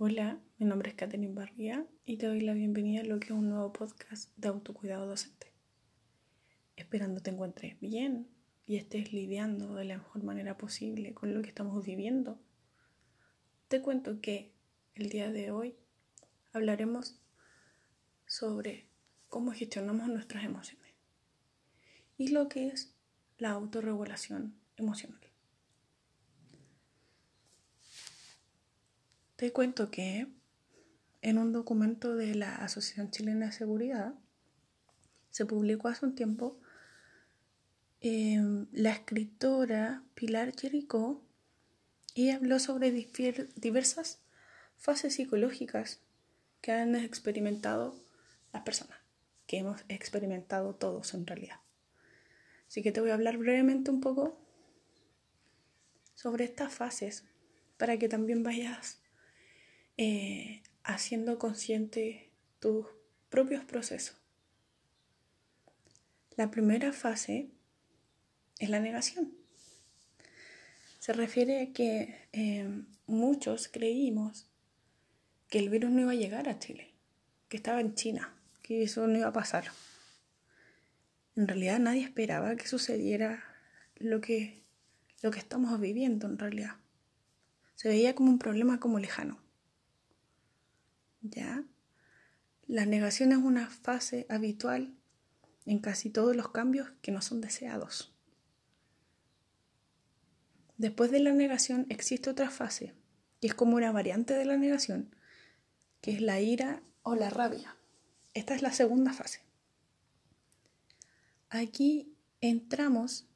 Hola, mi nombre es Catherine Barría y te doy la bienvenida a lo que es un nuevo podcast de autocuidado docente. Esperando te encuentres bien y estés lidiando de la mejor manera posible con lo que estamos viviendo. Te cuento que el día de hoy hablaremos sobre cómo gestionamos nuestras emociones y lo que es la autorregulación emocional. Te cuento que en un documento de la Asociación Chilena de Seguridad se publicó hace un tiempo em, la escritora Pilar Jericó y habló sobre diversas fases psicológicas que han experimentado las personas, que hemos experimentado todos en realidad. Así que te voy a hablar brevemente un poco sobre estas fases para que también vayas eh, haciendo consciente tus propios procesos. La primera fase es la negación. Se refiere a que eh, muchos creímos que el virus no iba a llegar a Chile, que estaba en China, que eso no iba a pasar. En realidad nadie esperaba que sucediera lo que, lo que estamos viviendo en realidad. Se veía como un problema como lejano. ¿Ya? La negación es una fase habitual en casi todos los cambios que no son deseados. Después de la negación existe otra fase, que es como una variante de la negación, que es la ira o la rabia. Esta es la segunda fase. Aquí entramos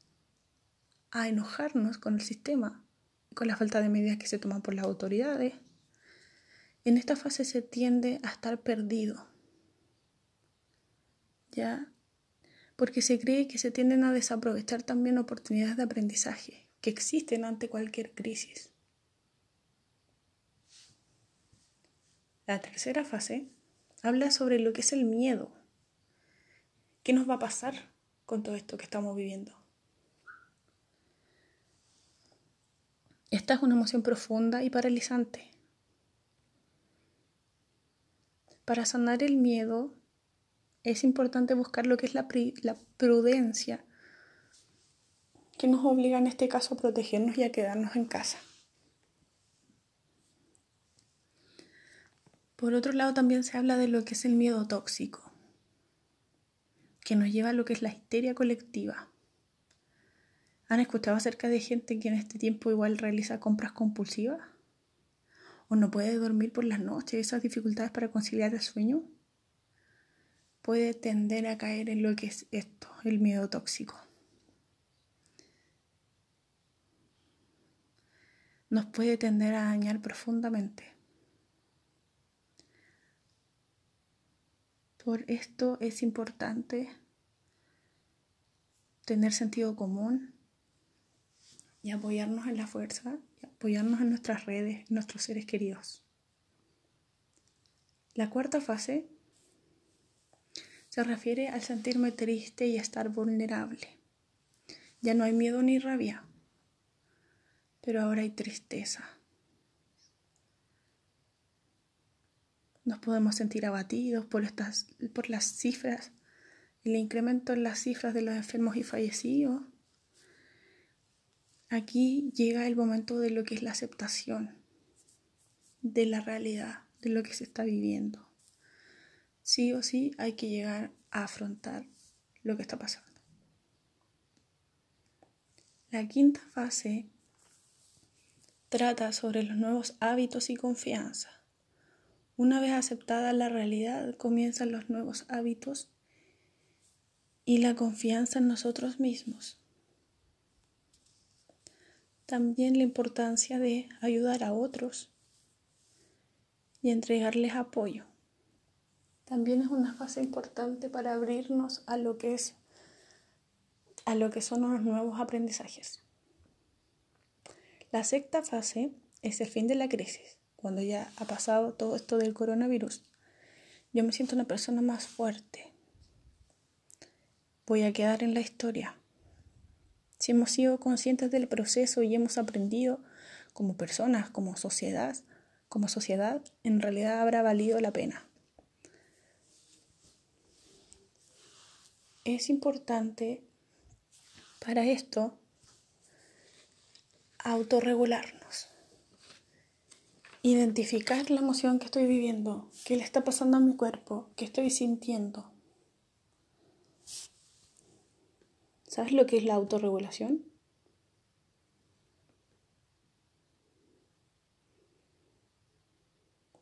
a enojarnos con el sistema, con la falta de medidas que se toman por las autoridades, en esta fase se tiende a estar perdido. ¿Ya? Porque se cree que se tienden a desaprovechar también oportunidades de aprendizaje que existen ante cualquier crisis. La tercera fase habla sobre lo que es el miedo. ¿Qué nos va a pasar con todo esto que estamos viviendo? Esta es una emoción profunda y paralizante Para sanar el miedo es importante buscar lo que es la, prudencia, que nos obliga en este caso a protegernos y a quedarnos en casa. Por otro lado, también se habla de lo que es el miedo tóxico, que nos lleva a lo que es la histeria colectiva. ¿Han escuchado acerca de gente que en este tiempo igual realiza compras compulsivas? O no puede dormir por las noches, esas dificultades para conciliar el sueño, puede tender a caer en lo que es esto, el miedo tóxico. Nos puede tender a dañar profundamente. Por esto es importante tener sentido común y apoyarnos en la fuerza apoyarnos en nuestras redes, nuestros seres queridos. La cuarta fase se refiere al sentirme triste y estar vulnerable. Ya no hay miedo ni rabia, pero ahora hay tristeza. Nos podemos sentir abatidos por, estas, por las cifras, el incremento en las cifras de los enfermos y fallecidos, Aquí llega el momento de lo que es la aceptación de la realidad, de lo que se está viviendo. Sí o sí hay que llegar a afrontar lo que está pasando. La quinta fase trata sobre los nuevos hábitos y confianza. Una vez aceptada la realidad, comienzan los nuevos hábitos y la confianza en nosotros mismos. También la importancia de ayudar a otros y entregarles apoyo. También es una fase importante para abrirnos a lo que es a lo que son los nuevos aprendizajes. La sexta fase es el fin de la crisis, cuando ya ha pasado todo esto del coronavirus. Yo me siento una persona más fuerte. Voy a quedar en la historia si hemos sido conscientes del proceso y hemos aprendido como personas, como sociedad, como sociedad en realidad habrá valido la pena. Es importante para esto autorregularnos, identificar la emoción que estoy viviendo, qué le está pasando a mi cuerpo, qué estoy sintiendo. ¿Sabes lo que es la autorregulación?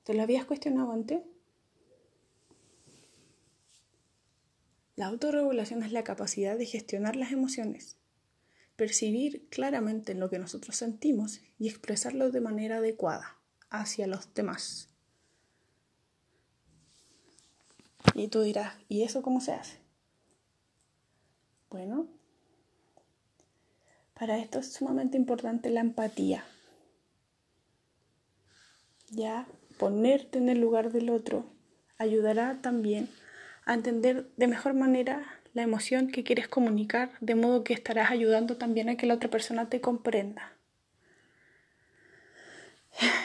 ¿Te lo habías cuestionado antes? La autorregulación es la capacidad de gestionar las emociones, percibir claramente lo que nosotros sentimos y expresarlo de manera adecuada hacia los demás. Y tú dirás, ¿y eso cómo se hace? Bueno, para esto es sumamente importante la empatía. Ya ponerte en el lugar del otro ayudará también a entender de mejor manera la emoción que quieres comunicar, de modo que estarás ayudando también a que la otra persona te comprenda.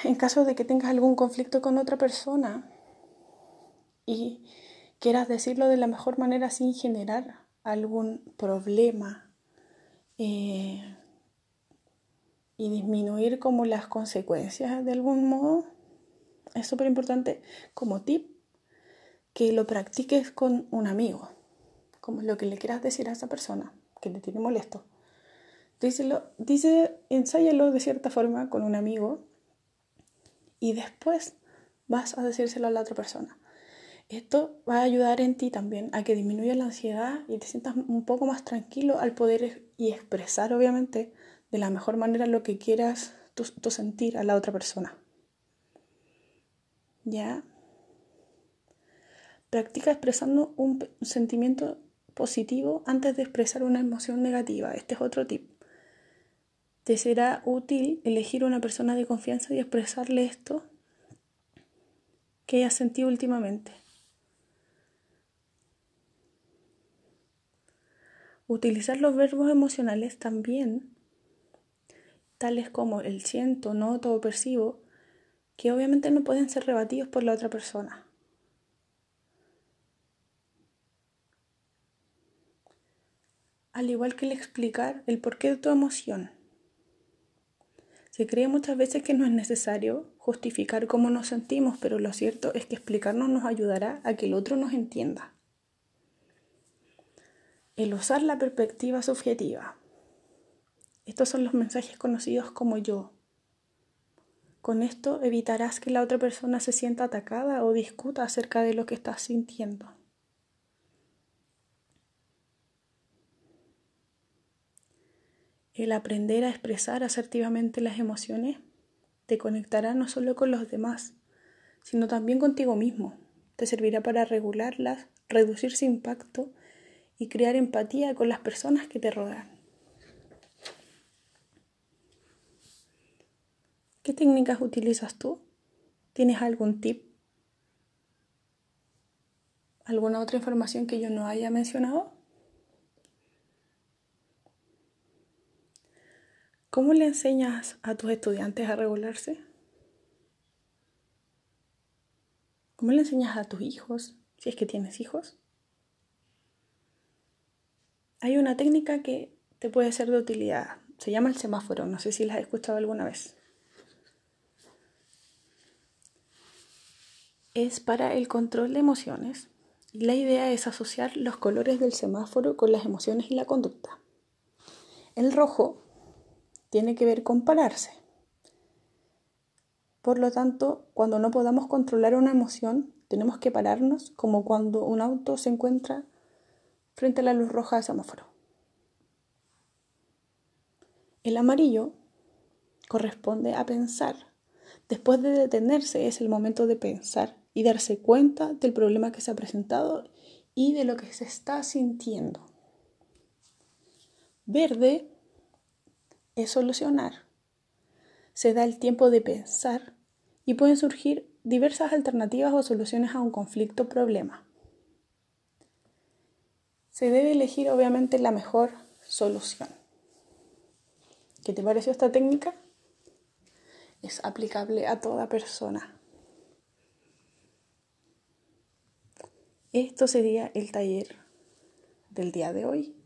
En caso de que tengas algún conflicto con otra persona y quieras decirlo de la mejor manera sin generar algún problema eh, y disminuir como las consecuencias de algún modo. Es súper importante como tip que lo practiques con un amigo, como lo que le quieras decir a esa persona que te tiene molesto. Díselo, dice, ensáyalo de cierta forma con un amigo y después vas a decírselo a la otra persona. Esto va a ayudar en ti también a que disminuya la ansiedad y te sientas un poco más tranquilo al poder y expresar, obviamente, de la mejor manera lo que quieras tú, sentir a la otra persona. ¿Ya? Practica expresando un sentimiento positivo antes de expresar una emoción negativa. Este es otro tip. Te será útil elegir una persona de confianza y expresarle esto que hayas sentido últimamente. Utilizar los verbos emocionales también, tales como el siento, noto o percibo, que obviamente no pueden ser rebatidos por la otra persona. Al igual que el explicar el porqué de tu emoción. Se cree muchas veces que no es necesario justificar cómo nos sentimos, pero lo cierto es que explicarnos nos ayudará a que el otro nos entienda el usar la perspectiva subjetiva. Estos son los mensajes conocidos como yo. Con esto evitarás que la otra persona se sienta atacada o discuta acerca de lo que estás sintiendo. El aprender a expresar asertivamente las emociones te conectará no solo con los demás, sino también contigo mismo. Te servirá para regularlas, reducir su impacto y crear empatía con las personas que te rodean. ¿Qué técnicas utilizas tú? ¿Tienes algún tip? ¿Alguna otra información que yo no haya mencionado? ¿Cómo le enseñas a tus estudiantes a regularse? ¿Cómo le enseñas a tus hijos, si es que tienes hijos? Hay una técnica que te puede ser de utilidad. Se llama el semáforo. No sé si la has escuchado alguna vez. Es para el control de emociones. La idea es asociar los colores del semáforo con las emociones y la conducta. El rojo tiene que ver con pararse. Por lo tanto, cuando no podamos controlar una emoción, tenemos que pararnos como cuando un auto se encuentra frente a la luz roja del semáforo. El amarillo corresponde a pensar. Después de detenerse es el momento de pensar y darse cuenta del problema que se ha presentado y de lo que se está sintiendo. Verde es solucionar. Se da el tiempo de pensar y pueden surgir diversas alternativas o soluciones a un conflicto o problema. Se debe elegir obviamente la mejor solución. ¿Qué te pareció esta técnica? es aplicable a toda persona. Esto sería el taller del día de hoy.